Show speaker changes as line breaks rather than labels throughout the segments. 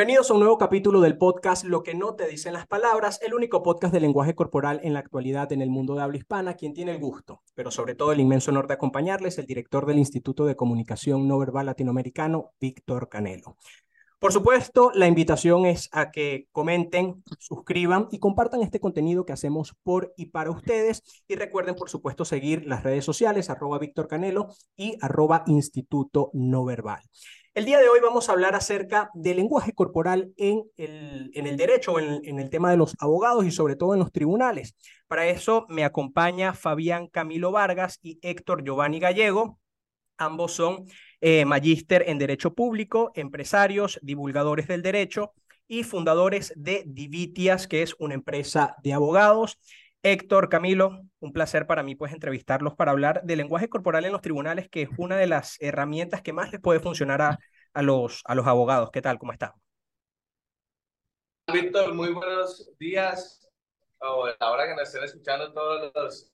Bienvenidos a un nuevo capítulo del podcast Lo que no te dicen las palabras, el único podcast de lenguaje corporal en la actualidad en el mundo de habla hispana, quien tiene el gusto, pero sobre todo el inmenso honor de acompañarles, el director del Instituto de Comunicación No Verbal Latinoamericano, Víctor Canelo. Por supuesto, la invitación es a que comenten, suscriban y compartan este contenido que hacemos por y para ustedes. Y recuerden, por supuesto, seguir las redes sociales, arroba Víctor Canelo y arroba Instituto No Verbal. El día de hoy vamos a hablar acerca del lenguaje corporal en el, en el derecho, en, en, el tema de los abogados y sobre todo en los tribunales. Para eso me acompaña Fabián Camilo Vargas y Héctor Giovanni Gallego. Ambos son eh, magíster en Derecho Público, empresarios, divulgadores del derecho y fundadores de Divitias, que es una empresa de abogados. Héctor, Camilo, un placer para mí pues entrevistarlos para hablar del lenguaje corporal en los tribunales, que es una de las herramientas que más les puede funcionar a, a, los, a los abogados. ¿Qué tal? ¿Cómo están?
Víctor, muy buenos días. Ahora que nos estén escuchando todos los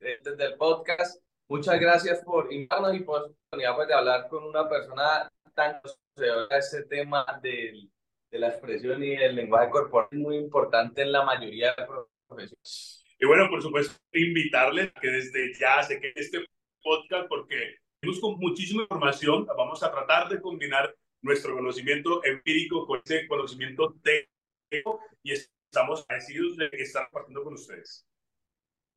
eh, desde el podcast, muchas gracias por invitarnos y por la oportunidad pues, de hablar con una persona tan conocedora este tema de, de la expresión y el lenguaje corporal, muy importante en la mayoría de
Y bueno, por supuesto, invitarles que desde ya se quede este podcast porque tenemos muchísima información. Vamos a tratar de combinar nuestro conocimiento empírico con ese conocimiento técnico y estamos agradecidos de estar compartiendo con ustedes.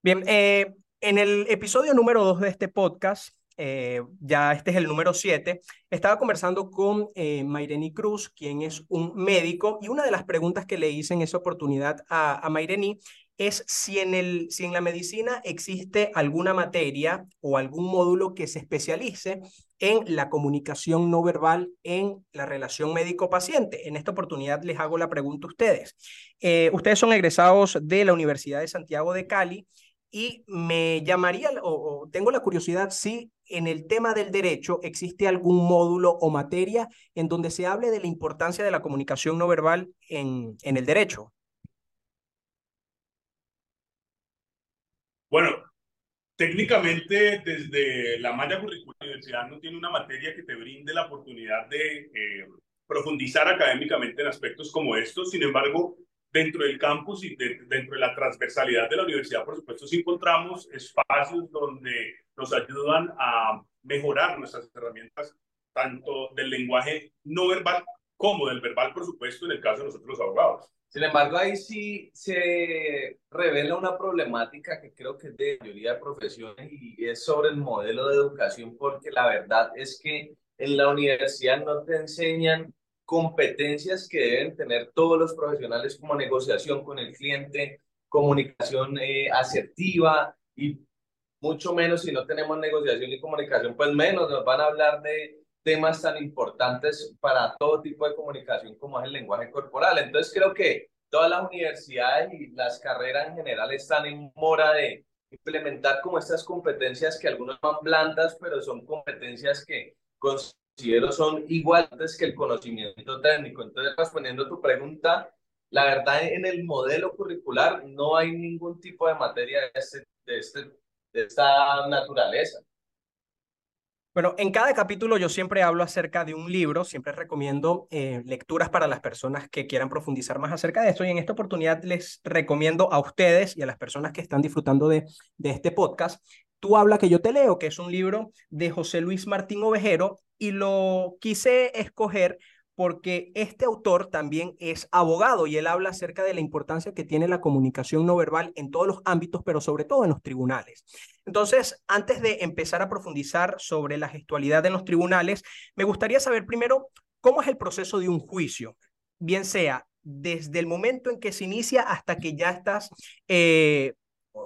Bien, eh, en el episodio número 2 de este podcast, eh, ya este es el número 7, estaba conversando con eh, Maireni Cruz, quien es un médico, y una de las preguntas que le hice en esa oportunidad a, a Maireni es si en, el, si en la medicina existe alguna materia o algún módulo que se especialice en la comunicación no verbal en la relación médico-paciente. En esta oportunidad les hago la pregunta a ustedes. Eh, ustedes son egresados de la Universidad de Santiago de Cali y me llamaría o, o tengo la curiosidad si en el tema del derecho existe algún módulo o materia en donde se hable de la importancia de la comunicación no verbal en, en el derecho.
Bueno, técnicamente desde la malla curricular la universidad no tiene una materia que te brinde la oportunidad de eh, profundizar académicamente en aspectos como estos. Sin embargo, dentro del campus y de, dentro de la transversalidad de la universidad, por supuesto, sí encontramos espacios donde nos ayudan a mejorar nuestras herramientas, tanto del lenguaje no verbal como del verbal, por supuesto, en el caso de nosotros los abogados.
Sin embargo, ahí sí se revela una problemática que creo que es de mayoría de profesiones y es sobre el modelo de educación, porque la verdad es que en la universidad no te enseñan competencias que deben tener todos los profesionales como negociación con el cliente, comunicación eh, asertiva y mucho menos si no tenemos negociación y comunicación, pues menos nos van a hablar de temas tan importantes para todo tipo de comunicación como es el lenguaje corporal. Entonces creo que todas las universidades y las carreras en general están en mora de implementar como estas competencias que algunos van blandas, pero son competencias que considero son iguales que el conocimiento técnico. Entonces, respondiendo a tu pregunta, la verdad en el modelo curricular no hay ningún tipo de materia de, este, de, este, de esta naturaleza.
Bueno, en cada capítulo yo siempre hablo acerca de un libro, siempre recomiendo eh, lecturas para las personas que quieran profundizar más acerca de esto y en esta oportunidad les recomiendo a ustedes y a las personas que están disfrutando de, de este podcast, Tú habla que yo te leo, que es un libro de José Luis Martín Ovejero y lo quise escoger porque este autor también es abogado y él habla acerca de la importancia que tiene la comunicación no verbal en todos los ámbitos, pero sobre todo en los tribunales. Entonces, antes de empezar a profundizar sobre la gestualidad en los tribunales, me gustaría saber primero cómo es el proceso de un juicio, bien sea desde el momento en que se inicia hasta que ya estás eh,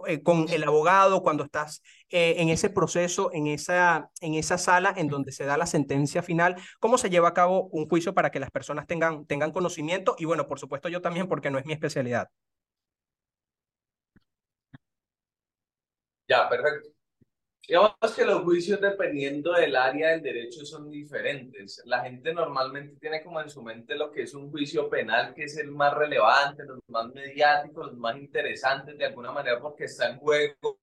eh, con el abogado, cuando estás eh, en ese proceso, en esa, en esa sala en donde se da la sentencia final, cómo se lleva a cabo un juicio para que las personas tengan, tengan conocimiento y bueno, por supuesto yo también porque no es mi especialidad.
Ya, perfecto. Digamos que los juicios, dependiendo del área del derecho, son diferentes. La gente normalmente tiene como en su mente lo que es un juicio penal, que es el más relevante, los más mediáticos, los más interesantes de alguna manera, porque está en juego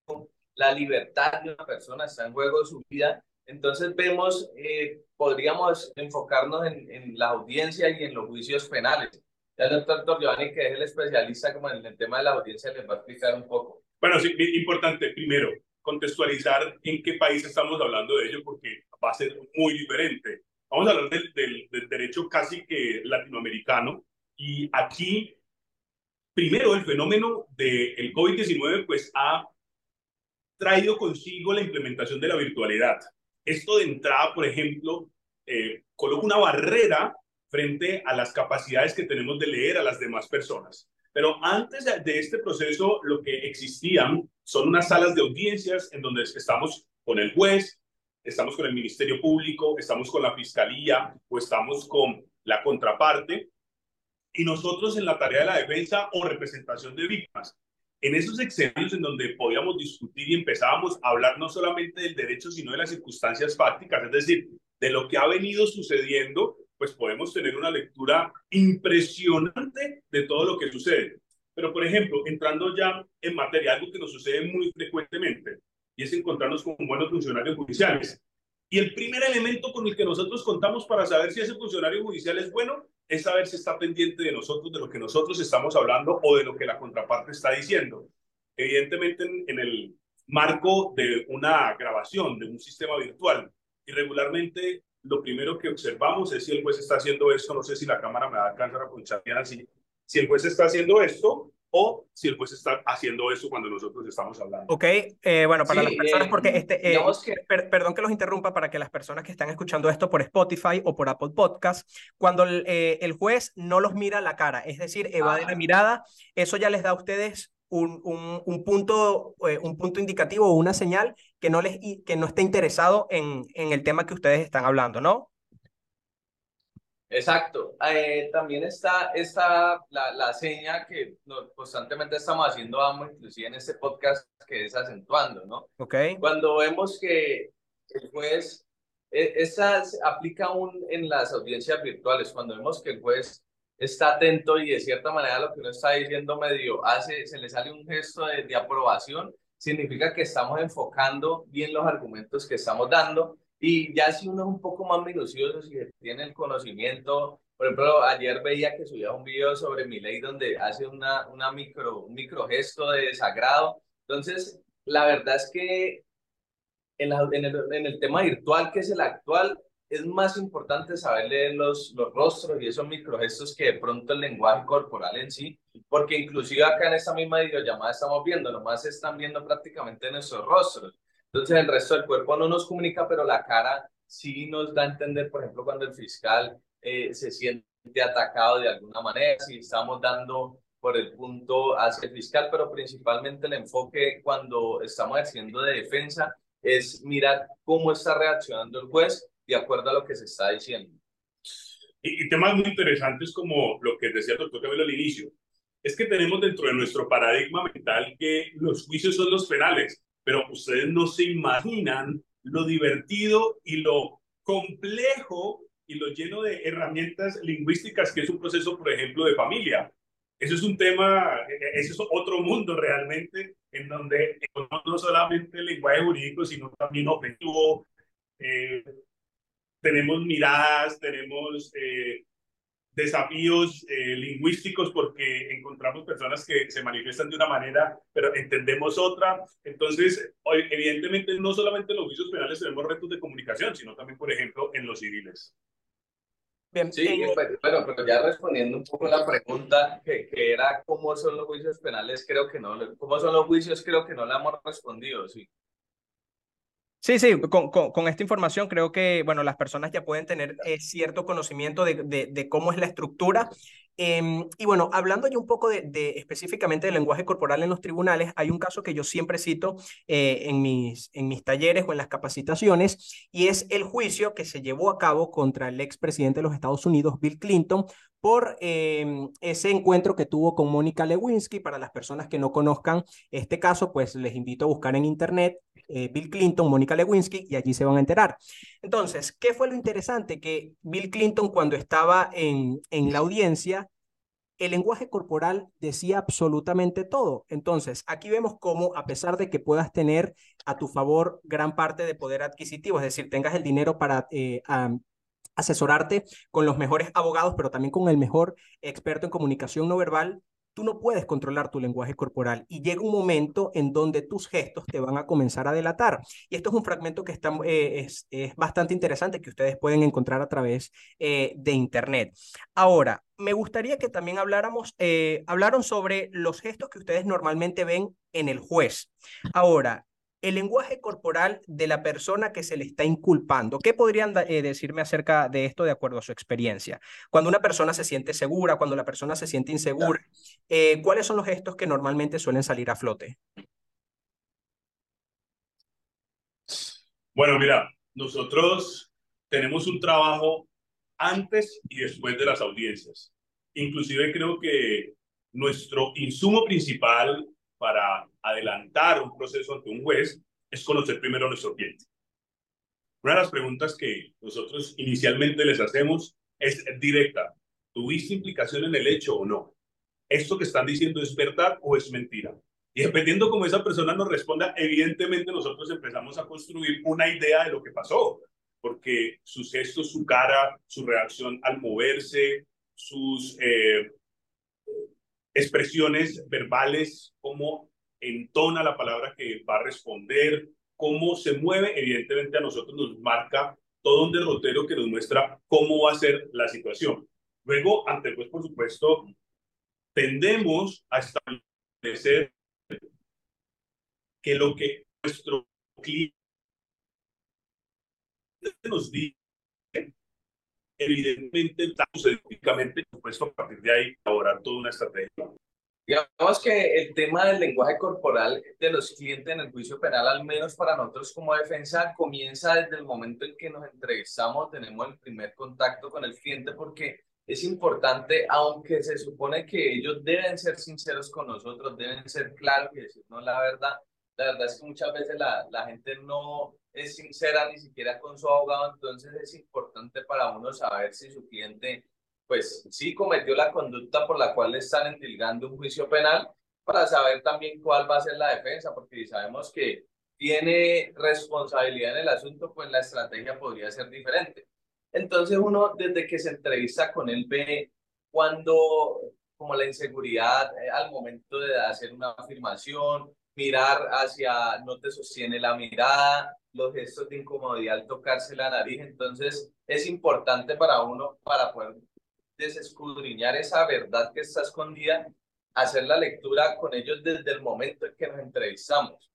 la libertad de una persona, está en juego su vida. Entonces vemos, eh, podríamos enfocarnos en, en la audiencia y en los juicios penales. Ya el doctor Giovanni, que es el especialista como en el tema de la audiencia, les va a explicar un poco.
Bueno, sí, importante, primero, contextualizar en qué país estamos hablando de ello, porque va a ser muy diferente. Vamos a hablar del, del, del derecho casi que latinoamericano, y aquí, primero, el fenómeno del COVID-19 pues ha traído consigo la implementación de la virtualidad. Esto de entrada, por ejemplo, eh, coloca una barrera frente a las capacidades que tenemos de leer a las demás personas. Pero antes de este proceso, lo que existían son unas salas de audiencias en donde estamos con el juez, estamos con el Ministerio Público, estamos con la Fiscalía o estamos con la contraparte, y nosotros en la tarea de la defensa o representación de víctimas. En esos escenarios en donde podíamos discutir y empezábamos a hablar no solamente del derecho, sino de las circunstancias fácticas, es decir, de lo que ha venido sucediendo, pues podemos tener una lectura impresionante de todo lo que sucede. Pero, por ejemplo, entrando ya en materia, algo que nos sucede muy frecuentemente, y es encontrarnos con buenos funcionarios judiciales. Y el primer elemento con el que nosotros contamos para saber si ese funcionario judicial es bueno es saber si está pendiente de nosotros, de lo que nosotros estamos hablando o de lo que la contraparte está diciendo. Evidentemente, en, el marco de una grabación, de un sistema virtual, y regularmente lo primero que observamos es si el juez está haciendo esto, no sé si la cámara me va a alcanzar a ponchar bien así, si el juez está haciendo esto o si el juez está haciendo eso cuando nosotros estamos hablando.
Ok, eh, bueno, para las personas, porque eh, este, eh, perdón que los interrumpa, para que las personas que están escuchando esto por Spotify o por Apple Podcast, cuando el, el juez no los mira a la cara, es decir, evade la mirada, eso ya les da a ustedes un, un, un punto, un punto indicativo o una señal que no, les, que no esté interesado en, en el tema que ustedes están hablando, ¿no?
Exacto. Eh, también está, está la, la seña que constantemente estamos haciendo, vamos, inclusive en este podcast, que es acentuando, ¿no?
Ok.
Cuando vemos que el juez, e, esa aplica aún en las audiencias virtuales, cuando vemos que el juez está atento y de cierta manera lo que uno está diciendo medio hace, se le sale un gesto de, de aprobación, significa que estamos enfocando bien los argumentos que estamos dando y ya si uno es un poco más minucioso, si tiene el conocimiento, por ejemplo, ayer veía que subía un video sobre mi ley donde hace una, una micro, un micro gesto de desagrado. Entonces, la verdad es que en, el, en el tema virtual, que es el actual, es más importante saber leer los, los rostros y esos microgestos que de pronto el lenguaje corporal en sí, porque inclusive acá en esta misma videollamada estamos viendo, nomás están viendo prácticamente nuestros rostros. Entonces el resto del cuerpo no nos comunica, pero la cara sí nos da a entender, por ejemplo, cuando el fiscal eh, se siente atacado de alguna manera, si estamos dando por el punto hacia el fiscal, pero principalmente el enfoque cuando estamos haciendo de defensa es mirar cómo está reaccionando el juez de acuerdo a lo que se está diciendo.
Y, temas muy interesantes como lo que decía el doctor Cabello al inicio, es que tenemos dentro de nuestro paradigma mental que los juicios son los penales, pero ustedes no se imaginan lo divertido y lo complejo y lo lleno de herramientas lingüísticas que es un proceso, por ejemplo, de familia. Eso es un tema, ese es otro mundo realmente, en donde no solamente el lenguaje jurídico, sino también objetivo. Eh, tenemos miradas, tenemos eh, desafíos eh, lingüísticos porque encontramos personas que se manifiestan de una manera, pero entendemos otra. Entonces, hoy, evidentemente, no solamente en los juicios penales tenemos retos de comunicación, sino también, por ejemplo, en los civiles.
Bien, sí, eh, bueno, pero ya respondiendo un poco la pregunta que, que, era cómo son los juicios penales, creo que no, cómo son los juicios, creo que no la hemos respondido, sí.
Sí, sí, con, con, esta información creo que, bueno, las personas ya pueden tener eh, cierto conocimiento de, de, de, cómo es la estructura. Em, y bueno, hablando ya un poco de, de, específicamente del lenguaje corporal en los tribunales, hay un caso que yo siempre cito eh, en, mis, en mis talleres o en las capacitaciones, y es el juicio que se llevó a cabo contra el expresidente de los Estados Unidos, Bill Clinton, por em, ese encuentro que tuvo con Mónica Lewinsky. Para las personas que no conozcan este caso, pues les invito a buscar en internet eh, Bill Clinton, Mónica Lewinsky, y allí se van a enterar. Entonces, ¿qué fue lo interesante? Que Bill Clinton, cuando estaba en, en la audiencia, el lenguaje corporal decía absolutamente todo. Entonces, aquí vemos cómo, a pesar de que puedas tener a tu favor gran parte de poder adquisitivo, es decir, tengas el dinero para eh, asesorarte con los mejores abogados, pero también con el mejor experto en comunicación no verbal, tú no puedes controlar tu lenguaje corporal y llega un momento en donde tus gestos te van a comenzar a delatar. Y esto es un fragmento que está, eh, es, bastante interesante que ustedes pueden encontrar a través eh, de Internet. Ahora, me gustaría que también habláramos, eh, hablaron sobre los gestos que ustedes normalmente ven en el juez. Ahora, el lenguaje corporal de la persona que se le está inculpando. ¿Qué podrían eh, decirme acerca de esto de acuerdo a su experiencia? Cuando una persona se siente segura, cuando la persona se siente insegura, eh, ¿cuáles son los gestos que normalmente suelen salir a flote?
Bueno, mira, nosotros tenemos un trabajo antes y después de las audiencias. Inclusive creo que nuestro insumo principal para adelantar un proceso ante un juez es conocer primero a nuestro cliente. Una de las preguntas que nosotros inicialmente les hacemos es directa. ¿Tuviste implicación en el hecho o no? ¿Esto que están diciendo es verdad o es mentira? Y dependiendo cómo esa persona nos responda, evidentemente nosotros empezamos a construir una idea de lo que pasó, porque sus gestos, su cara, su reacción al moverse, sus eh, expresiones verbales, cómo entona la palabra que va a responder, cómo se mueve, evidentemente a nosotros nos marca todo un derrotero que nos muestra cómo va a ser la situación. Luego, ante pues, por supuesto, tendemos a establecer que lo que nuestro cliente nos dice evidentemente estamos específicamente puesto a partir de ahí elaborar toda una estrategia.
Digamos que el tema del lenguaje corporal de los clientes en el juicio penal, al menos para nosotros como defensa, comienza desde el momento en que nos entrevistamos, tenemos el primer contacto con el cliente, porque es importante, aunque se supone que ellos deben ser sinceros con nosotros, deben ser claros y decirnos la verdad, la verdad es que muchas veces la, la gente no es sincera ni siquiera con su abogado, entonces es importante para uno saber si su cliente, pues sí cometió la conducta por la cual le están endilgando un juicio penal, para saber también cuál va a ser la defensa, porque si sabemos que tiene responsabilidad en el asunto, pues la estrategia podría ser diferente. Entonces uno desde que se entrevista con él ve cuando como la inseguridad eh, al momento de hacer una afirmación, mirar hacia, no te sostiene la mirada, los gestos de incomodidad al tocarse la nariz. Entonces, es importante para uno, para poder desescudriñar esa verdad que está escondida, hacer la lectura con ellos desde el momento en que nos entrevistamos.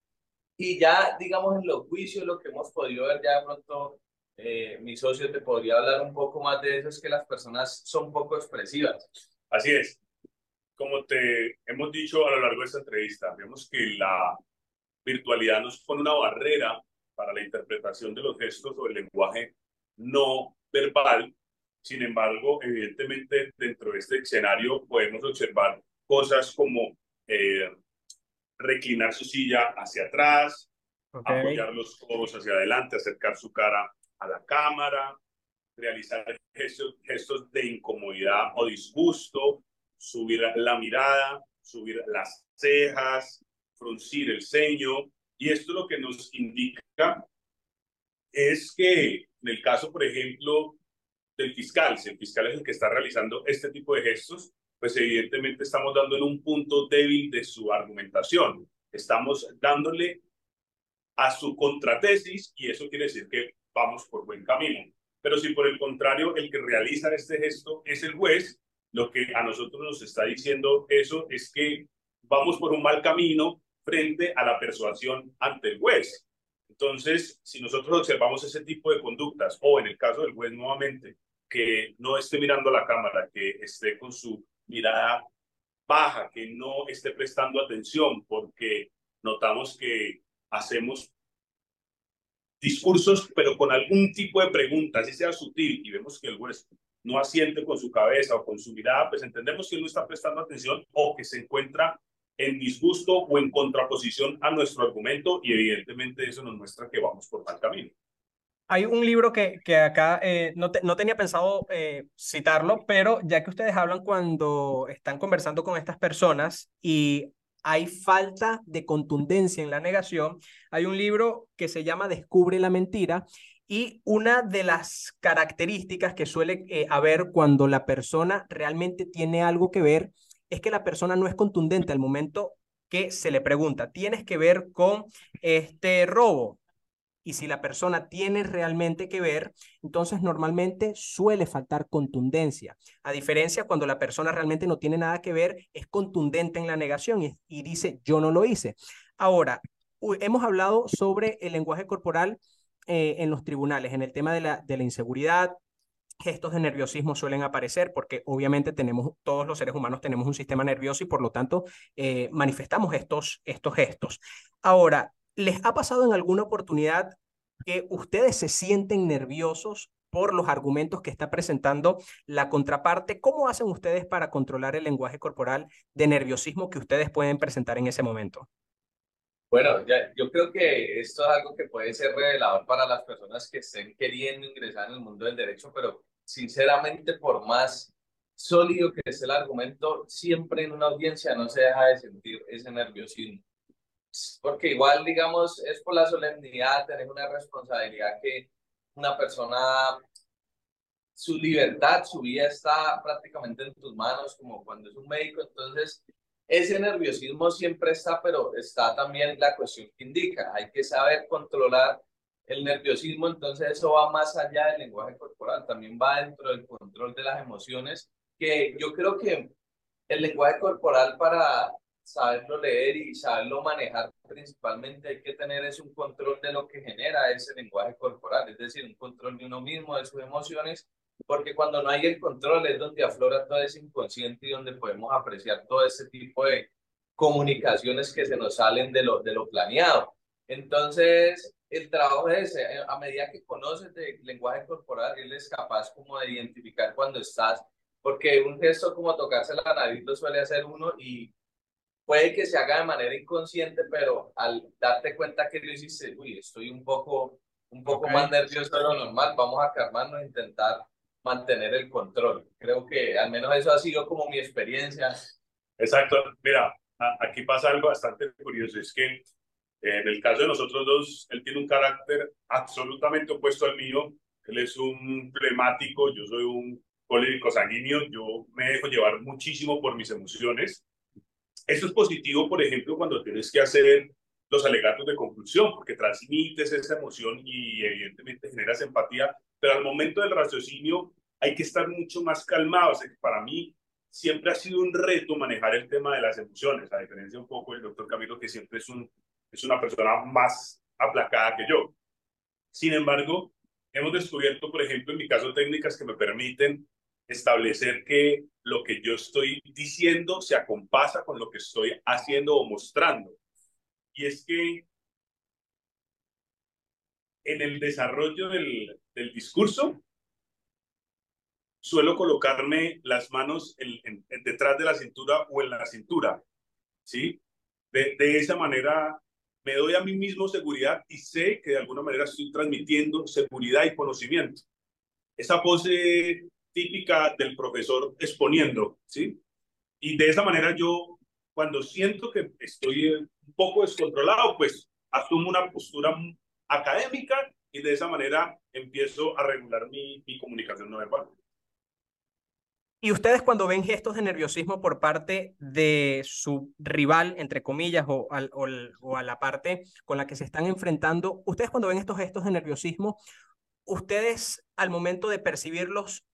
Y ya, digamos, en los juicios, lo que hemos podido ver ya de pronto, eh, mi socio te podría hablar un poco más de eso, es que las personas son poco expresivas.
Así es como te hemos dicho a lo largo de esta entrevista, vemos que la virtualidad nos pone una barrera para la interpretación de los gestos o el lenguaje no verbal. Sin embargo, evidentemente, dentro de este escenario podemos observar cosas como eh, reclinar su silla hacia atrás, apoyar los codos hacia adelante, acercar su cara a la cámara, realizar gestos, gestos de incomodidad o disgusto, subir la mirada, subir las cejas, fruncir el ceño. Y esto lo que nos indica es que en el caso, por ejemplo, del fiscal, si el fiscal es el que está realizando este tipo de gestos, pues evidentemente estamos dando en un punto débil de su argumentación. Estamos dándole a su contratesis y eso quiere decir que vamos por buen camino. Pero si por el contrario el que realiza este gesto es el juez, lo que a nosotros nos está diciendo eso es que vamos por un mal camino frente a la persuasión ante el juez. Entonces, si nosotros observamos ese tipo de conductas, o en el caso del juez nuevamente, que no esté mirando a la cámara, que esté con su mirada baja, que no esté prestando atención, porque notamos que hacemos discursos, pero con algún tipo de pregunta, así sea sutil, y vemos que el juez no asiente con su cabeza o con su mirada, pues entendemos que él no está prestando atención o que se encuentra en disgusto o en contraposición a nuestro argumento y evidentemente eso nos muestra que vamos por mal camino.
Hay un libro que, que acá eh, no, no, tenía pensado eh, citarlo, pero ya que ustedes hablan cuando están conversando con estas personas y hay falta de contundencia en la negación, hay un libro que se llama Descubre la mentira y una de las características que suele eh, haber cuando la persona realmente tiene algo que ver es que la persona no es contundente al momento que se le pregunta, ¿tienes que ver con este robo? y si la persona tiene realmente que ver, entonces normalmente suele faltar contundencia. A diferencia cuando la persona realmente no tiene nada que ver, es contundente en la negación y, dice yo no lo hice. Ahora, hemos hablado sobre el lenguaje corporal eh, en los tribunales, en el tema de la, inseguridad, gestos de nerviosismo suelen aparecer porque obviamente tenemos, todos los seres humanos tenemos un sistema nervioso y por lo tanto eh, manifestamos estos gestos. Ahora, ¿Les ha pasado en alguna oportunidad que ustedes se sienten nerviosos por los argumentos que está presentando la contraparte? ¿Cómo hacen ustedes para controlar el lenguaje corporal de nerviosismo que ustedes pueden presentar en ese momento?
Bueno, ya, yo creo que esto es algo que puede ser revelador para las personas que estén queriendo ingresar en el mundo del derecho, pero sinceramente, por más sólido que esté el argumento, siempre en una audiencia no se deja de sentir ese nerviosismo. Porque igual, digamos, es por la solemnidad, tenés una responsabilidad que una persona, su libertad, su vida está prácticamente en tus manos, como cuando es un médico, entonces ese nerviosismo siempre está, pero está también la cuestión que indica, hay que saber controlar el nerviosismo, entonces eso va más allá del lenguaje corporal, también va dentro del control de las emociones, que yo creo que el lenguaje corporal para saberlo leer y saberlo manejar principalmente hay que tener es un control de lo que genera ese lenguaje corporal, es decir, un control de uno mismo, de sus emociones, porque cuando no hay el control es donde aflora todo ese inconsciente y donde podemos apreciar todo ese tipo de comunicaciones que se nos salen de lo, de lo planeado. Entonces, el trabajo es ese, eh, a medida que conoces el lenguaje corporal, él es capaz como de identificar cuando estás, porque un gesto como tocarse la nariz lo suele hacer uno y puede que se haga de manera inconsciente, pero al darte cuenta que lo hiciste, uy, estoy un poco, un poco más nervioso de lo normal, vamos a calmarnos intentar mantener el control. Creo que al menos eso ha sido como mi experiencia.
Exacto. Mira, aquí pasa algo bastante curioso, es que en el caso de nosotros dos, él tiene un carácter absolutamente opuesto al mío. Él es un flemático, yo soy un colérico sanguíneo, yo me dejo llevar muchísimo por mis emociones eso es positivo, por ejemplo, cuando tienes que hacer los alegatos de conclusión, porque transmites esa emoción y evidentemente generas empatía, pero al momento del raciocinio hay que estar mucho más calmado. O sea, que para mí siempre ha sido un reto manejar el tema de las emociones, a diferencia un poco del doctor Camilo, que siempre es, un, es una persona más aplacada que yo. Sin embargo, hemos descubierto, por ejemplo, en mi caso, técnicas que me permiten establecer que lo que yo estoy diciendo se acompasa con lo que estoy haciendo o mostrando. Y es que en el desarrollo del, del discurso, suelo colocarme las manos detrás de la cintura o en la cintura, ¿sí? De, de esa manera me doy a mí mismo seguridad y sé que de alguna manera estoy transmitiendo seguridad y conocimiento. Esa pose típica del profesor exponiendo, ¿sí? Y de esa manera yo, cuando siento que estoy un poco descontrolado, pues asumo una postura académica y de esa manera empiezo a regular mi, mi comunicación no verbal.
Y ustedes cuando ven gestos de nerviosismo por parte de su rival, entre comillas, o, al, o, a la parte con la que se están enfrentando, ustedes cuando ven estos gestos de nerviosismo, ustedes al momento de percibirlos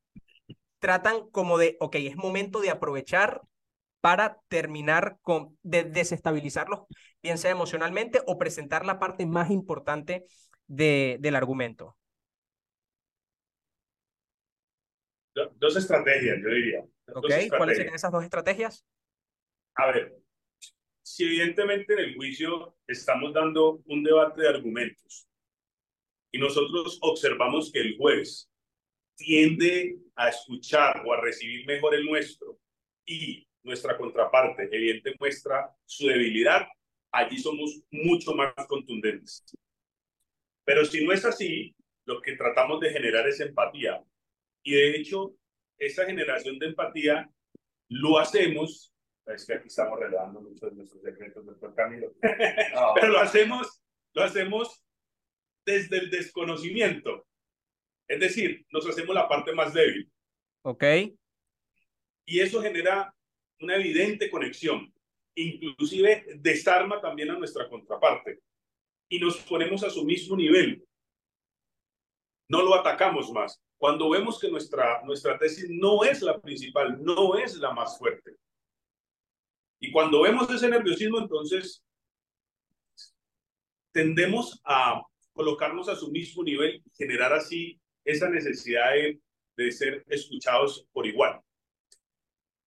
tratan como de, ok, es momento de aprovechar para terminar con, de desestabilizarlos, bien sea emocionalmente o presentar la parte más importante de, del argumento.
Dos estrategias, yo diría.
Ok, ¿cuáles serían esas dos estrategias?
A ver, si evidentemente en el juicio estamos dando un debate de argumentos y nosotros observamos que el juez tiende a escuchar o a recibir mejor el nuestro y nuestra contraparte evidente muestra su debilidad, allí somos mucho más contundentes. Pero si no es así, lo que tratamos de generar es empatía. Y de hecho, esa generación de empatía lo hacemos, es que aquí estamos revelando muchos de nuestros secretos, doctor Camilo, pero lo hacemos, lo hacemos desde el desconocimiento. Es decir, nos hacemos la parte más débil.
Ok.
Y eso genera una evidente conexión. Inclusive desarma también a nuestra contraparte. Y nos ponemos a su mismo nivel. No lo atacamos más. Cuando vemos que nuestra, nuestra tesis no es la principal, no es la más fuerte. Y cuando vemos ese nerviosismo, entonces tendemos a colocarnos a su mismo nivel y generar así esa necesidad de, de ser escuchados por igual.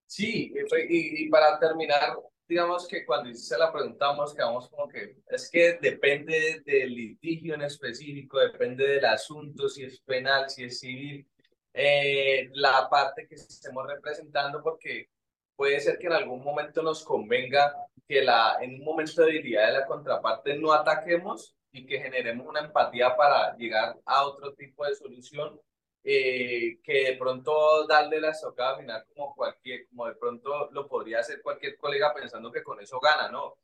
Sí, y, y, para terminar, digamos que cuando hice la preguntamos, quedamos como que es que depende del litigio en específico, depende del asunto, si es penal, si es civil, eh, la parte que estemos representando, porque puede ser que en algún momento nos convenga que la, en un momento de debilidad de la contraparte no ataquemos y que generemos una empatía para llegar a otro tipo de solución eh, que de pronto darle la estocada final como cualquier, como de pronto lo podría hacer cualquier colega pensando que con eso gana, ¿no?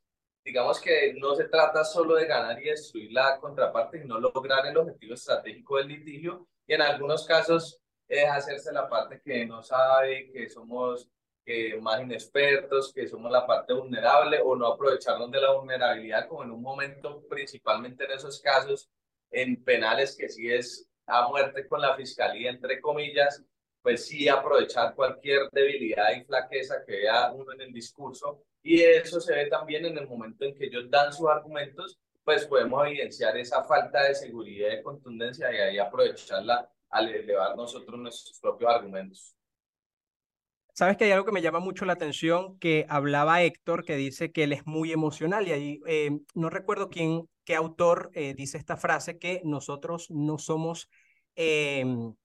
Digamos que no se trata solo de ganar y destruir la contraparte, sino lograr el objetivo estratégico del litigio y en algunos casos es hacerse la parte que no sabe, que somos que más inexpertos, que somos la parte vulnerable o no aprovecharnos de la vulnerabilidad como en un momento, principalmente en esos casos, en penales que sí es a muerte con la fiscalía, entre comillas, pues sí aprovechar cualquier debilidad y flaqueza que vea uno en el discurso. Y eso se ve también en el momento en que ellos dan sus argumentos, pues podemos evidenciar esa falta de seguridad y de contundencia y ahí aprovecharla al elevar nosotros nuestros propios argumentos.
Sabes que hay algo que me llama mucho la atención, que hablaba Héctor, que dice que él es muy emocional y ahí eh, no recuerdo quién, qué autor eh, dice esta frase, que nosotros no somos, eh,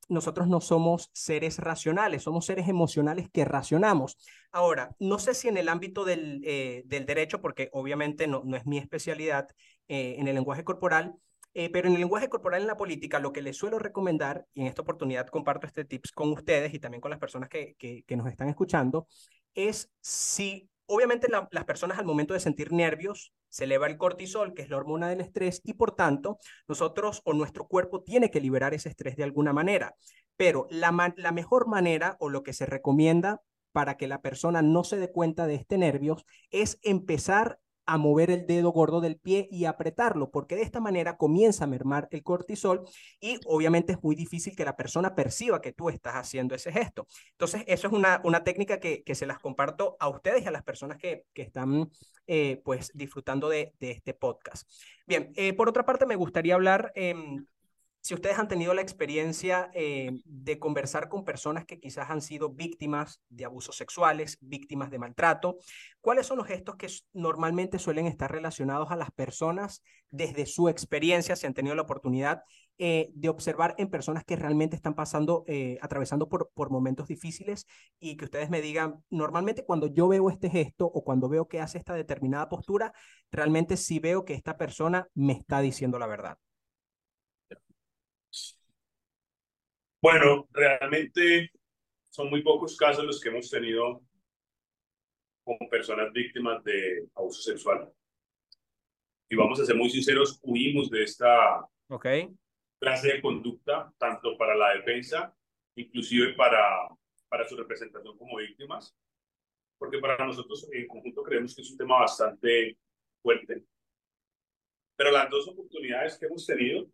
nosotros no somos seres racionales, somos seres emocionales que racionamos. Ahora, no sé si en el ámbito del, del derecho, porque obviamente no, no es mi especialidad en el lenguaje corporal, eh, pero en el lenguaje corporal en la política, lo que les suelo recomendar, y en esta oportunidad comparto este tips con ustedes y también con las personas que, que, nos están escuchando, es si, obviamente, las personas al momento de sentir nervios, se eleva el cortisol, que es la hormona del estrés, y por tanto, nosotros o nuestro cuerpo tiene que liberar ese estrés de alguna manera. Pero la, la mejor manera o lo que se recomienda para que la persona no se dé cuenta de este nervios es empezar a mover el dedo gordo del pie y apretarlo, porque de esta manera comienza a mermar el cortisol y obviamente es muy difícil que la persona perciba que tú estás haciendo ese gesto. Entonces, eso es una, una técnica que, que se las comparto a ustedes y a las personas que, que están eh, pues disfrutando de, de, este podcast. Bien, eh, por otra parte, me gustaría hablar em, si ustedes han tenido la experiencia eh, de conversar con personas que quizás han sido víctimas de abusos sexuales, víctimas de maltrato, ¿cuáles son los gestos que normalmente suelen estar relacionados a las personas desde su experiencia, si han tenido la oportunidad eh, de observar en personas que realmente están pasando, eh, atravesando por, por momentos difíciles y que ustedes me digan, normalmente cuando yo veo este gesto o cuando veo que hace esta determinada postura, realmente sí veo que esta persona me está diciendo la verdad?
Bueno, realmente son muy pocos casos los que hemos tenido con personas víctimas de abuso sexual. Y vamos a ser muy sinceros, huimos de esta clase de conducta, tanto para la defensa, inclusive para, para su representación como víctimas, porque para nosotros en conjunto creemos que es un tema bastante fuerte. Pero las dos oportunidades que hemos tenido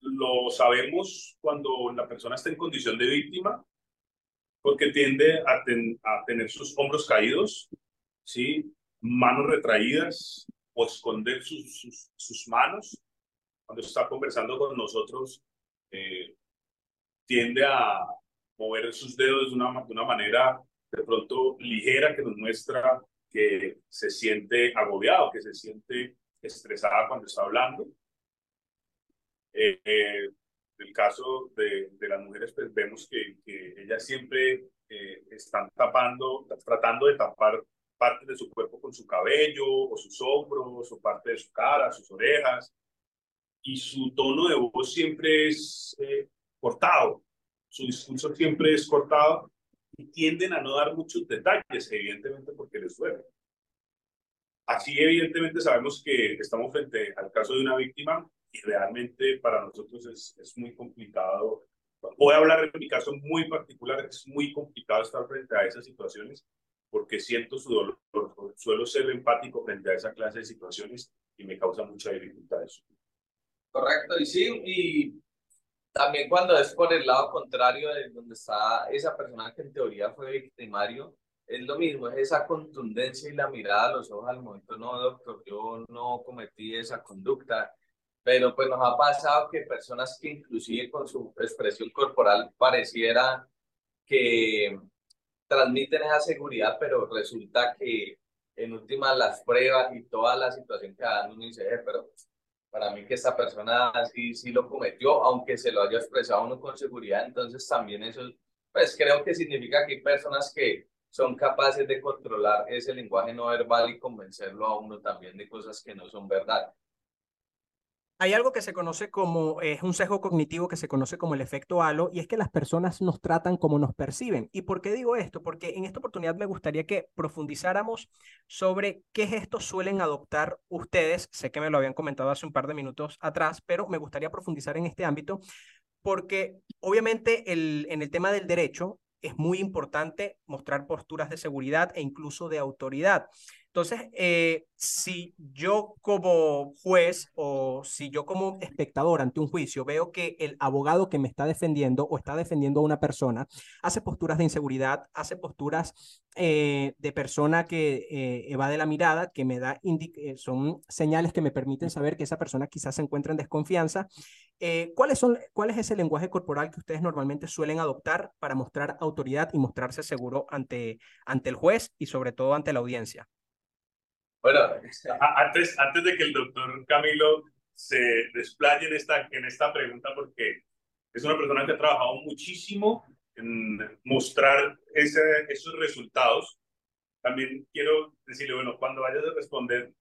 lo sabemos cuando la persona está en condición de víctima, porque tiende a, tener sus hombros caídos, ¿sí? manos retraídas o esconder sus, sus, manos. Cuando está conversando con nosotros, eh, tiende a mover sus dedos de una, de una manera de pronto ligera que nos muestra que se siente agobiado, que se siente estresada cuando está hablando. Eh, en el caso de, de, las mujeres, pues vemos que, que ellas siempre eh, están tapando, tratando de tapar parte de su cuerpo con su cabello o sus hombros o parte de su cara, sus orejas. y su tono de voz siempre es eh, cortado, su discurso siempre es cortado y tienden a no dar muchos detalles, evidentemente porque les duele. Así, evidentemente, sabemos que estamos frente al caso de una víctima y realmente para nosotros es, es muy complicado. Voy a hablar de mi caso muy particular, es muy complicado estar frente a esas situaciones porque siento su dolor, suelo ser empático frente a esa clase de situaciones y me causa mucha dificultad eso.
Correcto, y sí, y también cuando es por el lado contrario de donde está esa persona que en teoría fue victimario, es lo mismo, es esa contundencia y la mirada a los ojos al momento, no, doctor, yo no cometí esa conducta, pero pues nos ha pasado que personas que inclusive con su expresión corporal pareciera que transmiten esa seguridad, pero resulta que en últimas las pruebas y toda la situación que dan uno dice, eh, pero para mí que esta persona sí, sí lo cometió, aunque se lo haya expresado uno con seguridad, entonces también eso, pues creo que significa que hay personas que son capaces de controlar ese lenguaje no verbal y convencerlo a uno también de cosas que no son verdad.
Hay algo que se conoce como, es un sesgo cognitivo que se conoce como el efecto halo, y es que las personas nos tratan como nos perciben. ¿Y por qué digo esto? Porque en esta oportunidad me gustaría que profundizáramos sobre qué gestos suelen adoptar ustedes. Sé que me lo habían comentado hace un par de minutos atrás, pero me gustaría profundizar en este ámbito porque obviamente el, en el tema del derecho es muy importante mostrar posturas de seguridad e incluso de autoridad. Entonces, eh, si yo como juez o si yo como espectador ante un juicio veo que el abogado que me está defendiendo o está defendiendo a una persona hace posturas de inseguridad, hace posturas eh, de persona que eh, evade la mirada, que me da, son señales que me permiten saber que esa persona quizás se encuentra en desconfianza, ¿cuáles son, ¿cuál es ese lenguaje corporal que ustedes normalmente suelen adoptar para mostrar autoridad y mostrarse seguro ante, ante el juez y sobre todo ante la audiencia?
Bueno, antes, antes de que el doctor Camilo se desplaye en esta, en esta pregunta, porque es una persona que ha trabajado muchísimo en mostrar ese, esos resultados, también quiero decirle, bueno, cuando vayas a responder,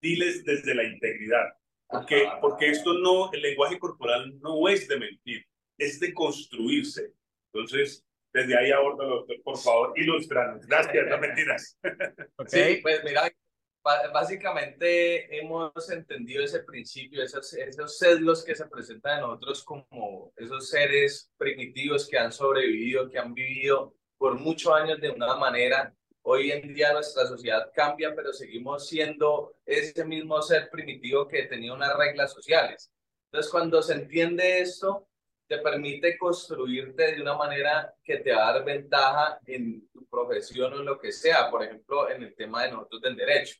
diles desde la integridad, porque, porque esto no, el lenguaje corporal no es de mentir, es de construirse. Entonces, desde ahí abordalo, doctor, por favor, ilustranos. Gracias, no mentiras.
Sí, pues mira, básicamente hemos entendido ese principio, esos, esos sesgos que se presentan en nosotros como esos seres primitivos que han sobrevivido, que han vivido por muchos años de una manera. Hoy en día nuestra sociedad cambia, pero seguimos siendo ese mismo ser primitivo que tenía unas reglas sociales. Entonces, cuando se entiende esto, te permite construirte de una manera que te va a dar ventaja en tu profesión o en lo que sea, por ejemplo, en el tema de nosotros del derecho.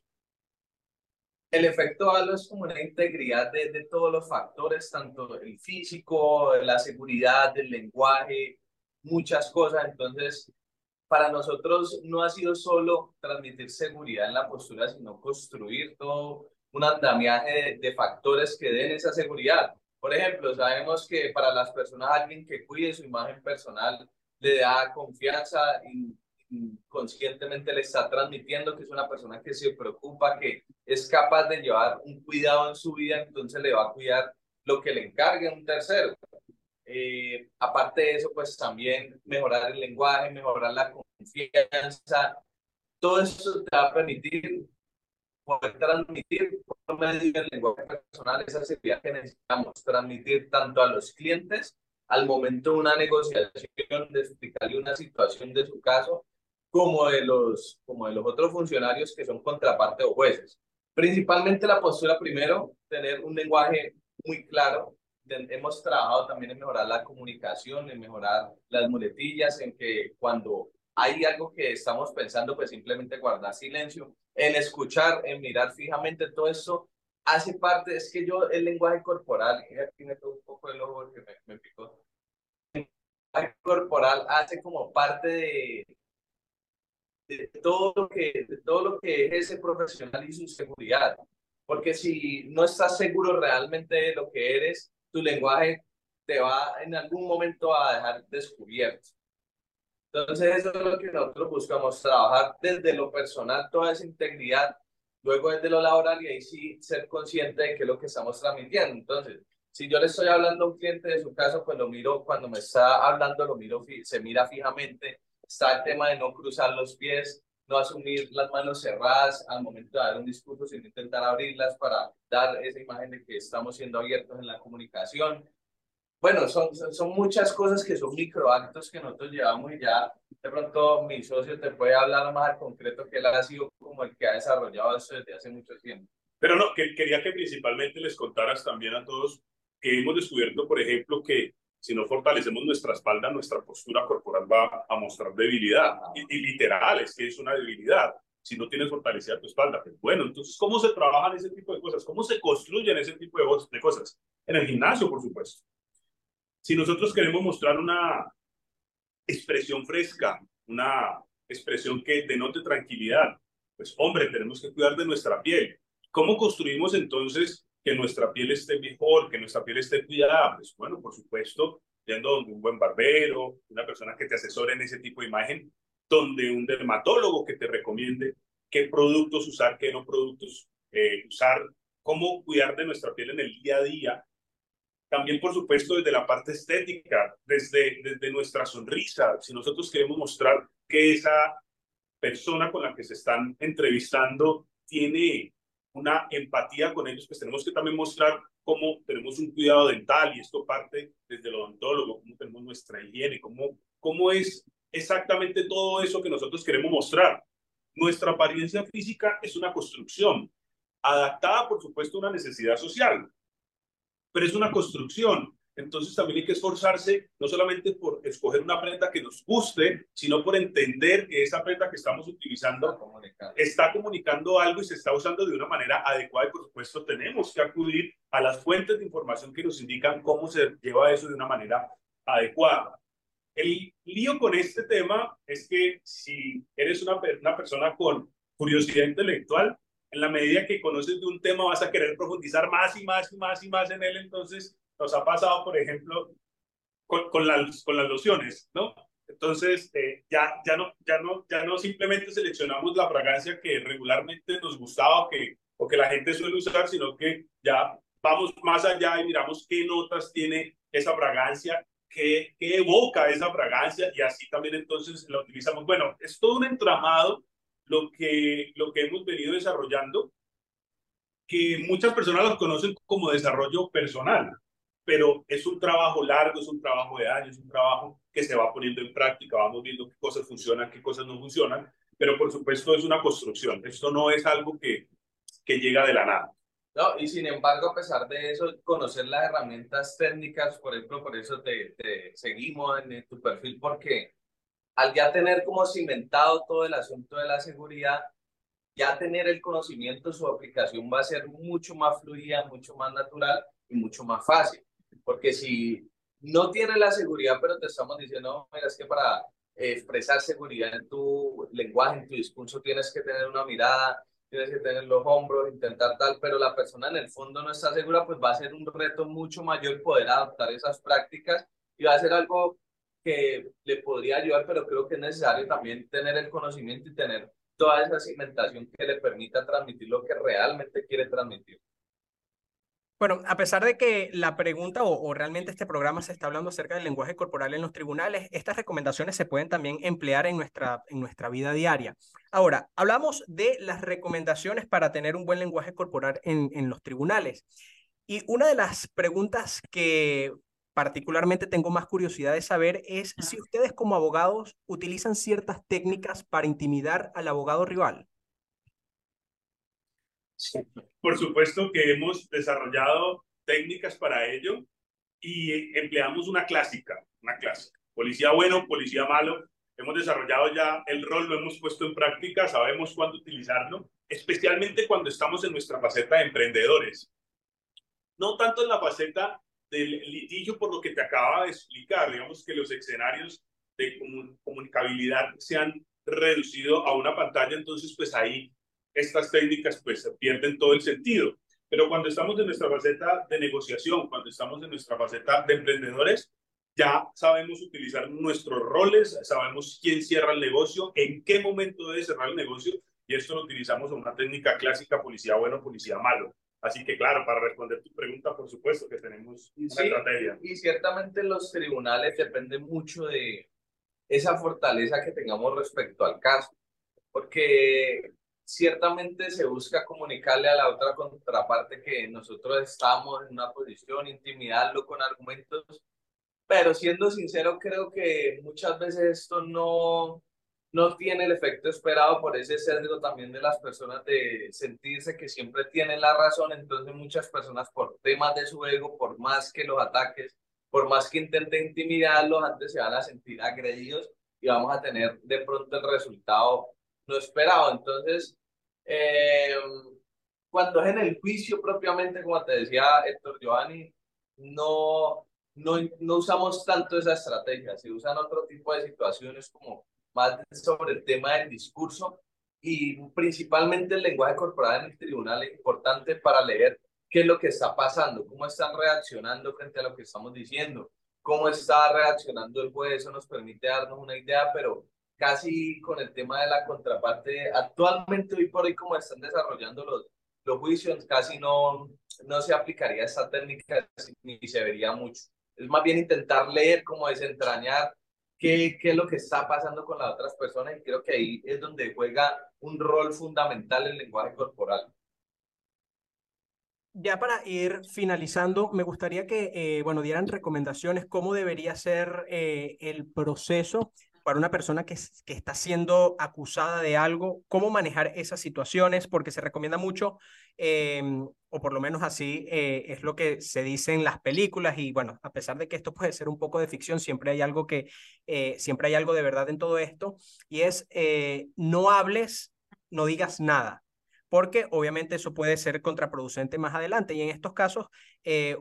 El efecto halo es como una integridad de, de todos los factores, tanto el físico, la seguridad, el lenguaje, muchas cosas. Entonces, para nosotros no ha sido solo transmitir seguridad en la postura, sino construir todo un andamiaje de, de factores que den esa seguridad. Por ejemplo, sabemos que para las personas, alguien que cuide su imagen personal le da confianza y conscientemente le está transmitiendo que es una persona que se preocupa, que es capaz de llevar un cuidado en su vida, entonces le va a cuidar lo que le encargue un tercero. Eh, aparte de eso, pues también mejorar el lenguaje, mejorar la confianza, todo eso te va a permitir poder transmitir por medio del lenguaje personal esa seguridad que necesitamos transmitir tanto a los clientes al momento de una negociación, de explicarle una situación de su caso, como de los, como de los otros funcionarios que son contraparte o jueces. Principalmente la postura, primero, tener un lenguaje muy claro. Hemos trabajado también en mejorar la comunicación, en mejorar las muletillas, en que cuando hay algo que estamos pensando, pues simplemente guardar silencio, en escuchar, en mirar fijamente todo eso, hace parte, es que yo el lenguaje corporal, aquí me un poco el ojo que me, me picó, el lenguaje corporal hace como parte de, de todo lo que de todo lo que es ese profesional y su seguridad. Porque si no estás seguro realmente de lo que eres, tu lenguaje te va en algún momento a dejar descubierto. Entonces, eso es lo que nosotros buscamos, trabajar desde lo personal, toda esa integridad, luego desde lo laboral y ahí sí ser consciente de qué es lo que estamos transmitiendo. Entonces, si yo le estoy hablando a un cliente de su caso, pues lo miro, cuando me está hablando, lo miro, se mira fijamente. Está el tema de no cruzar los pies, no asumir las manos cerradas al momento de dar un discurso, sino intentar abrirlas para dar esa imagen de que estamos siendo abiertos en la comunicación. Bueno, son, son muchas cosas que son microactos que nosotros llevamos y ya de pronto mi socio te puede hablar más al concreto que él ha sido como el que ha desarrollado eso desde hace mucho tiempo.
Pero no, que, quería que principalmente les contaras también a todos que hemos descubierto, por ejemplo, que si no fortalecemos nuestra espalda, nuestra postura corporal va a mostrar debilidad. Y, literal, es que es una debilidad si no tienes fortalecida tu espalda. Pero bueno, entonces, ¿cómo se trabajan ese tipo de cosas? ¿Cómo se construyen ese tipo de, de cosas? En el gimnasio, por supuesto. Si nosotros queremos mostrar una expresión fresca, una expresión que denote tranquilidad, pues hombre, tenemos que cuidar de nuestra piel. ¿Cómo construimos entonces que nuestra piel esté mejor, que nuestra piel esté cuidada? Pues bueno, por supuesto, yendo donde un buen barbero, una persona que te asesore en ese tipo de imagen, donde un dermatólogo que te recomiende qué productos usar, qué no productos eh, usar, cómo cuidar de nuestra piel en el día a día, también, por supuesto, desde la parte estética, desde, desde nuestra sonrisa. Si nosotros queremos mostrar que esa persona con la que se están entrevistando tiene una empatía con ellos, pues tenemos que también mostrar cómo tenemos un cuidado dental y esto parte desde el odontólogo, cómo tenemos nuestra higiene, cómo, cómo es exactamente todo eso que nosotros queremos mostrar. Nuestra apariencia física es una construcción adaptada, por supuesto, a una necesidad social pero es una construcción. Entonces también hay que esforzarse no solamente por escoger una prenda que nos guste, sino por entender que esa prenda que estamos utilizando está comunicando algo y se está usando de una manera adecuada y por supuesto tenemos que acudir a las fuentes de información que nos indican cómo se lleva eso de una manera adecuada. El lío con este tema es que si eres una, una persona con curiosidad intelectual, en la medida que conoces de un tema vas a querer profundizar más y más y más y más en él. Entonces, nos ha pasado, por ejemplo, con, con, las, con las lociones, ¿no? Entonces, eh, ya, ya, no, ya, no, ya no simplemente seleccionamos la fragancia que regularmente nos gustaba o que, o que la gente suele usar, sino que ya vamos más allá y miramos qué notas tiene esa fragancia, qué, qué evoca esa fragancia y así también entonces la utilizamos. Bueno, es todo un entramado lo que, lo que hemos venido desarrollando, que muchas personas lo conocen como desarrollo personal, pero es un trabajo largo, es un trabajo de años, es un trabajo que se va poniendo en práctica, vamos viendo qué cosas funcionan, qué cosas no funcionan, pero por supuesto es una construcción, esto no es algo que, que llega de la nada.
No, y sin embargo, a pesar de eso, conocer las herramientas técnicas, por ejemplo, por eso te seguimos en tu perfil, porque al ya tener como cimentado todo el asunto de la seguridad, ya tener el conocimiento, su aplicación va a ser mucho más fluida, mucho más natural y mucho más fácil. Porque si no tienes la seguridad, pero te estamos diciendo, mira, es que para expresar seguridad en tu lenguaje, en tu discurso, tienes que tener una mirada, tienes que tener los hombros, intentar tal, pero la persona en el fondo no está segura, pues va a ser un reto mucho mayor poder adaptar esas prácticas y va a ser algo que le podría ayudar, pero creo que es necesario también tener el conocimiento y tener toda esa cimentación que le permita transmitir lo que realmente quiere transmitir.
Bueno, a pesar de que la pregunta o, o, realmente este programa se está hablando acerca del lenguaje corporal en los tribunales, estas recomendaciones se pueden también emplear en nuestra, en nuestra vida diaria. Ahora, hablamos de las recomendaciones para tener un buen lenguaje corporal en, en los tribunales. Y una de las preguntas que particularmente tengo más curiosidad de saber es si ustedes como abogados utilizan ciertas técnicas para intimidar al abogado rival.
Por supuesto que hemos desarrollado técnicas para ello y empleamos una clásica, una clásica. Policía bueno, policía malo. Hemos desarrollado ya el rol, lo hemos puesto en práctica, sabemos cuándo utilizarlo, especialmente cuando estamos en nuestra faceta de emprendedores. No tanto en la faceta del litigio por lo que te acaba de explicar. Digamos que los escenarios de comunicabilidad se han reducido a una pantalla, entonces pues ahí estas técnicas pues pierden todo el sentido. Pero cuando estamos en nuestra faceta de negociación, cuando estamos en nuestra faceta de emprendedores, ya sabemos utilizar nuestros roles, sabemos quién cierra el negocio, en qué momento debe cerrar el negocio y esto lo utilizamos en una técnica clásica policía bueno, policía malo. Así que claro, para responder tu pregunta, por supuesto que tenemos una estrategia.
Y ciertamente los tribunales dependen mucho de esa fortaleza que tengamos respecto al caso, porque ciertamente se busca comunicarle a la otra contraparte que nosotros estamos en una posición, intimidarlo con argumentos, pero siendo sincero, creo que muchas veces esto no, no tiene el efecto esperado por ese sesgo también de las personas de sentirse que siempre tienen la razón, entonces muchas personas por temas de su ego, por más que los ataques, por más que intenten intimidarlos, antes se van a sentir agredidos y vamos a tener de pronto el resultado no esperado. Entonces, eh, cuando es en el juicio propiamente, como te decía Héctor Giovanni, no, no, no usamos tanto esa estrategia, se usan otro tipo de situaciones como más sobre el tema del discurso y principalmente el lenguaje corporal en el tribunal es importante para leer qué es lo que está pasando, cómo están reaccionando frente a lo que estamos diciendo, cómo está reaccionando el juez, eso nos permite darnos una idea, pero casi con el tema de la contraparte, actualmente hoy por hoy como están desarrollando los, los juicios, casi no, no se aplicaría esa técnica ni se vería mucho. Es más bien intentar leer, como desentrañar qué, qué es lo que está pasando con las otras personas y creo que ahí es donde juega un rol fundamental el lenguaje corporal.
Ya para ir finalizando, me gustaría que, eh, bueno, dieran recomendaciones cómo debería ser eh, el proceso para una persona que, está siendo acusada de algo, cómo manejar esas situaciones, porque se recomienda mucho, em, o por lo menos así eh, es lo que se dice en las películas, y bueno, a pesar de que esto puede ser un poco de ficción, siempre hay algo que, eh, siempre hay algo de verdad en todo esto, y es eh, no hables, no digas nada porque obviamente eso puede ser contraproducente más adelante. Y en estos casos,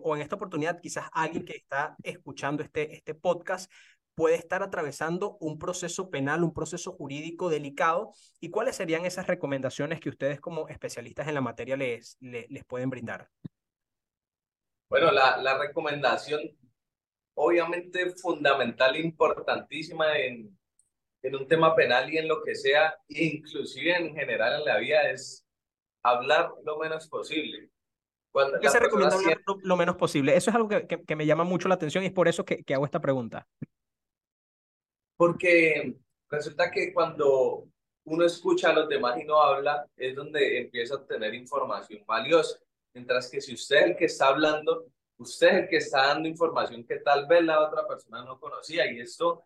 o en esta oportunidad, quizás alguien que está escuchando este, este podcast puede estar atravesando un proceso penal, un proceso jurídico delicado y cuáles serían esas recomendaciones que ustedes como especialistas en la materia les, les, pueden brindar.
Bueno, la, la recomendación obviamente fundamental importantísima en, en un tema penal y en lo que sea, inclusive en general en la vida, es hablar lo menos posible.
Cuando ¿Qué se recomienda hablar lo, menos posible? Eso es algo que, que, que, me llama mucho la atención y es por eso que, que hago esta pregunta.
Porque resulta que cuando uno escucha a los demás y no habla, es donde empieza a obtener información valiosa. Mientras que si usted es el que está hablando, usted es el que está dando información que tal vez la otra persona no conocía. Y esto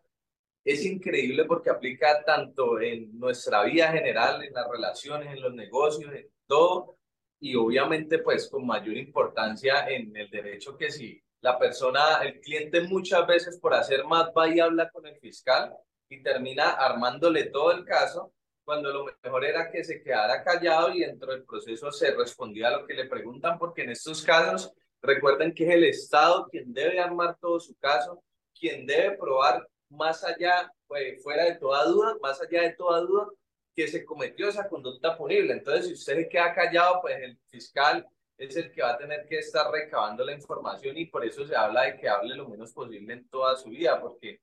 es increíble porque aplica tanto en nuestra vida general, en las relaciones, en los negocios, en todo. Y obviamente, pues con mayor importancia en el derecho que si la persona, el cliente muchas veces por hacer más va y habla con el fiscal y termina armándole todo el caso, cuando lo mejor era que se quedara callado y dentro del proceso se respondía a lo que le preguntan, porque en estos casos recuerden que es el Estado quien debe armar todo su caso, quien debe probar más allá, pues, fuera de toda duda, más allá de toda duda, que se cometió esa conducta punible. Entonces, si usted se queda callado, pues el fiscal es el que va a tener que estar recabando la información y por eso se habla de que hable lo menos posible en toda su vida, porque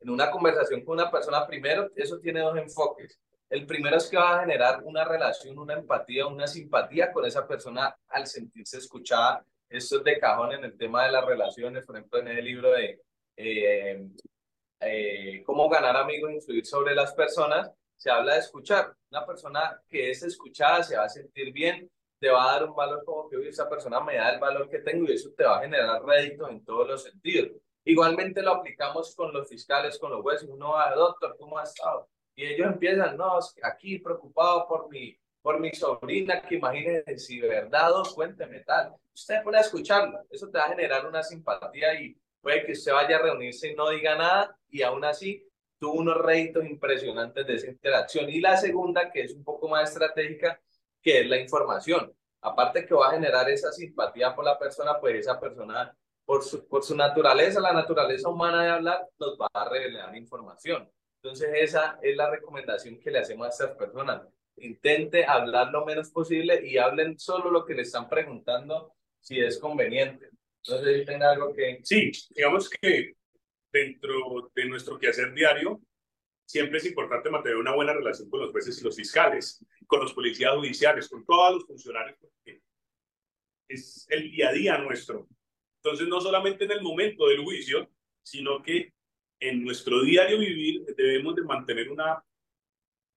en una conversación con una persona, primero, eso tiene dos enfoques. El primero es que va a generar una relación, una empatía, una simpatía con esa persona al sentirse escuchada. Esto es de cajón en el tema de las relaciones, por ejemplo, en el libro de eh, eh, cómo ganar amigos e influir sobre las personas, se habla de escuchar. Una persona que es escuchada se va a sentir bien, te va a dar un valor como que esa persona me da el valor que tengo y eso te va a generar réditos en todos los sentidos. Igualmente lo aplicamos con los fiscales, con los jueces. Uno va, doctor, ¿cómo ha estado? Y ellos empiezan, no, aquí preocupado por mi, por mi sobrina, que imagínense si verdad, cuénteme tal. Usted puede escucharlo, eso te va a generar una simpatía y puede que usted vaya a reunirse y no diga nada y aún así tuvo unos réditos impresionantes de esa interacción. Y la segunda, que es un poco más estratégica, que es la información. Aparte que va a generar esa simpatía por la persona, pues esa persona, por su, por su naturaleza, la naturaleza humana de hablar, nos va a revelar información. Entonces esa es la recomendación que le hacemos a estas personas. Intente hablar lo menos posible y hablen solo lo que le están preguntando si es conveniente. Entonces, tenga algo que...
Sí, digamos que dentro de nuestro quehacer diario, siempre es importante mantener una buena relación con los jueces y los fiscales, con los policías judiciales, con todos los funcionarios, porque es el día a día nuestro. Entonces, no solamente en el momento del juicio, sino que en nuestro diario vivir debemos de mantener una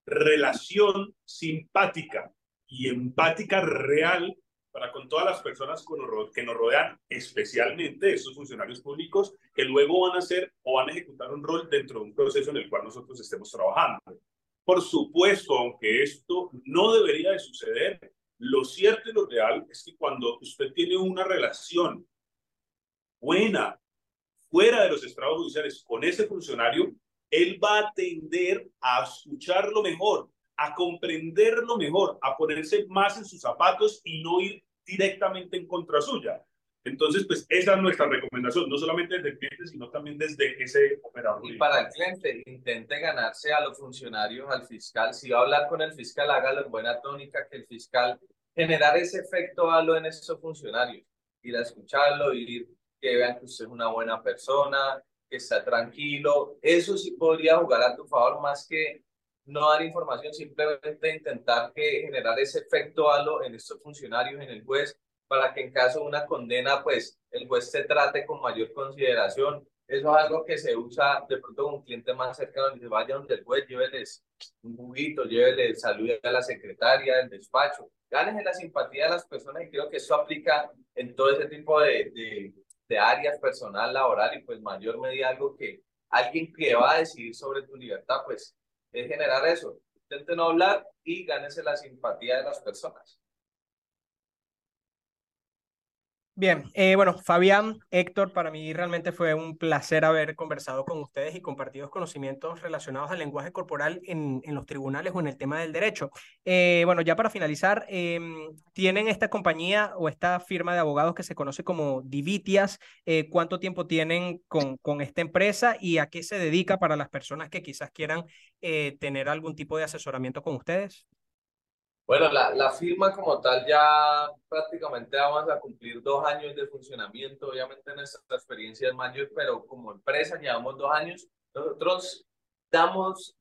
relación simpática y empática real para con todas las personas que nos rodean, especialmente esos funcionarios públicos que luego van a hacer o van a ejecutar un rol dentro de un proceso en el cual nosotros estemos trabajando. Por supuesto, aunque esto no debería de suceder, lo cierto y lo real es que cuando usted tiene una relación buena fuera de los estrados judiciales con ese funcionario, él va a tender a escucharlo mejor, a comprenderlo mejor, a ponerse más en sus zapatos y no ir directamente en contra suya. Entonces, pues esa es nuestra recomendación, no solamente desde el cliente, sino también desde ese operador.
Y para el cliente, intente ganarse a los funcionarios, al fiscal. Si va a hablar con el fiscal, hágalo en buena tónica, que el fiscal generar ese efecto halo en esos funcionarios. Ir a escucharlo, ir que vean que usted es una buena persona, que está tranquilo. Eso sí podría jugar a tu favor más que no dar información, simplemente intentar que generar ese efecto halo en estos funcionarios, en el juez, para que en caso de una condena, pues el juez se trate con mayor consideración. Eso es algo que se usa de pronto con un cliente más cercano, dice, vaya donde el juez, lléveles un juguito, lléveles salud a la secretaria del despacho, ganes la simpatía de las personas y creo que eso aplica en todo ese tipo de, de, de áreas personal, laboral y pues mayor medida algo que alguien que va a decidir sobre tu libertad, pues es generar eso. Intente no hablar y gánese la simpatía de las personas.
Bien, eh, bueno, Fabián, Héctor, para mí realmente fue un placer haber conversado con ustedes y compartido conocimientos relacionados al lenguaje corporal en, en los tribunales o en el tema del derecho. Eh, bueno, ya para finalizar, em, ¿tienen esta compañía o esta firma de abogados que se conoce como Divitias? Eh, ¿Cuánto tiempo tienen con, con esta empresa y a qué se dedica para las personas que quizás quieran tener algún tipo de asesoramiento con ustedes?
Bueno, la, la firma como tal ya prácticamente vamos a cumplir dos años de funcionamiento. Obviamente nuestra experiencia es mayor, pero como empresa llevamos dos años. Nosotros damos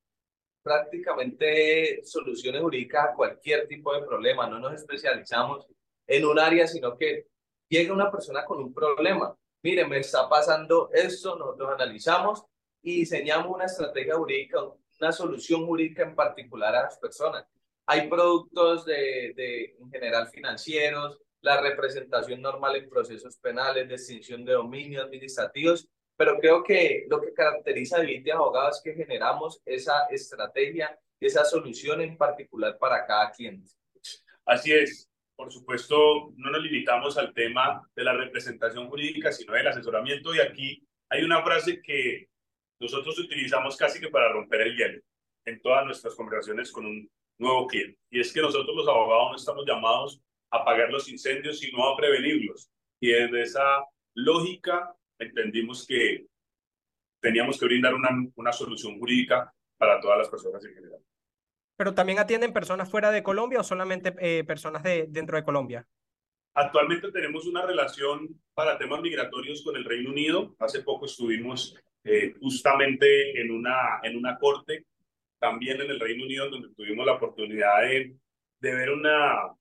prácticamente soluciones jurídicas a cualquier tipo de problema. No nos especializamos en un área, sino que llega una persona con un problema. Mire, me está pasando esto, nosotros analizamos y diseñamos una estrategia jurídica, una solución jurídica en particular a las personas. Hay productos de, de, en general financieros, la representación normal en procesos penales, distinción de dominio administrativos, pero creo que lo que caracteriza a Viviti Abogados es que generamos esa estrategia, esa solución en particular para cada cliente.
Así es. Por supuesto, no nos limitamos al tema de la representación jurídica, sino del asesoramiento. Y aquí hay una frase que nosotros utilizamos casi que para romper el hielo en todas nuestras conversaciones con un nuevo cliente. Y es que nosotros los abogados no estamos llamados a apagar los incendios, sino a prevenirlos. Y desde esa lógica entendimos que teníamos que brindar una, una solución jurídica para todas las personas en general.
¿Pero también atienden personas fuera de Colombia o solamente eh, personas de, dentro de Colombia?
Actualmente tenemos una relación para temas migratorios con el Reino Unido. Hace poco estuvimos eh, justamente en una, en una corte también en el Reino Unido, donde tuvimos la oportunidad de, de ver una,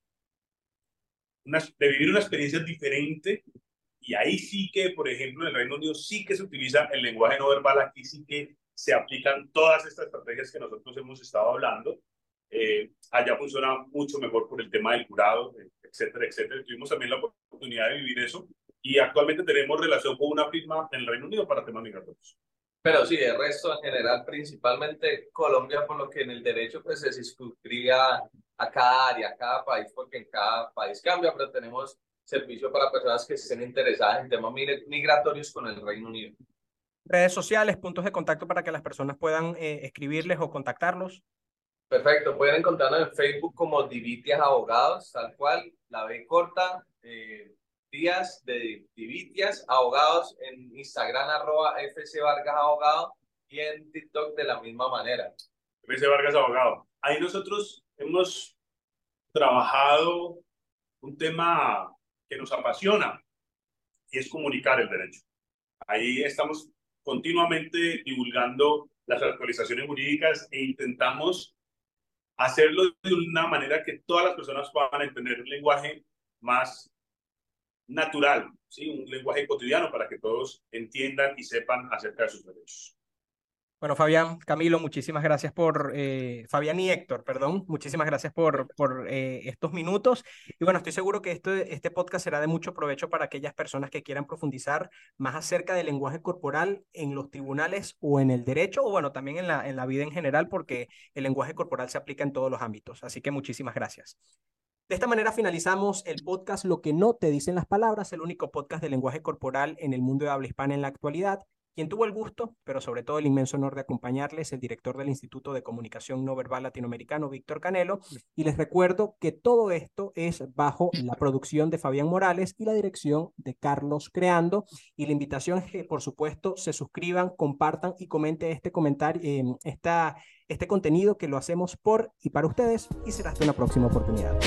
una, de vivir una experiencia diferente. Y ahí sí que, por ejemplo, en el Reino Unido sí que se utiliza el lenguaje no verbal, aquí sí que se aplican todas estas estrategias que nosotros hemos estado hablando. Eh, allá funciona mucho mejor por el tema del jurado, etcétera, etcétera. Tuvimos también la oportunidad de vivir eso y actualmente tenemos relación con una firma en el Reino Unido para temas migratorios.
Pero sí, el resto en general, principalmente Colombia, por lo que en el derecho pues se circunscribe a, cada área, a cada país, porque en cada país cambia, pero tenemos servicio para personas que estén interesadas en temas migratorios con el Reino Unido.
Redes sociales, puntos de contacto para que las personas puedan eh, escribirles o contactarlos.
Perfecto, pueden encontrarnos en Facebook como Divitias Abogados, tal cual, la B corta, eh, Díaz de Divitias, abogados en Instagram, arroba FC Vargas Abogado y en TikTok de la misma manera.
FC Vargas Abogado. Ahí nosotros hemos trabajado un tema que nos apasiona y es comunicar el derecho. Ahí estamos continuamente divulgando las actualizaciones jurídicas e intentamos hacerlo de una manera que todas las personas puedan entender un lenguaje más natural, ¿sí? un lenguaje cotidiano para que todos entiendan y sepan acerca de sus derechos.
Bueno, Fabián, Camilo, muchísimas gracias por, eh, Fabián y Héctor, perdón, muchísimas gracias por, por eh, estos minutos. Y bueno, estoy seguro que este, este podcast será de mucho provecho para aquellas personas que quieran profundizar más acerca del lenguaje corporal en los tribunales o en el derecho, o bueno, también en la, en la vida en general, porque el lenguaje corporal se aplica en todos los ámbitos. Así que muchísimas gracias. De esta manera finalizamos el podcast Lo que no te dicen las palabras, el único podcast de lenguaje corporal en el mundo de habla hispana en la actualidad. Quien tuvo el gusto, pero sobre todo el inmenso honor de acompañarles, el director del Instituto de Comunicación No Verbal Latinoamericano, Víctor Canelo. Y les recuerdo que todo esto es bajo la producción de Fabián Morales y la dirección de Carlos Creando. Y la invitación es que, por supuesto, se suscriban, compartan y comenten este comentario, eh, esta, este contenido que lo hacemos por y para ustedes. Y será hasta una próxima oportunidad.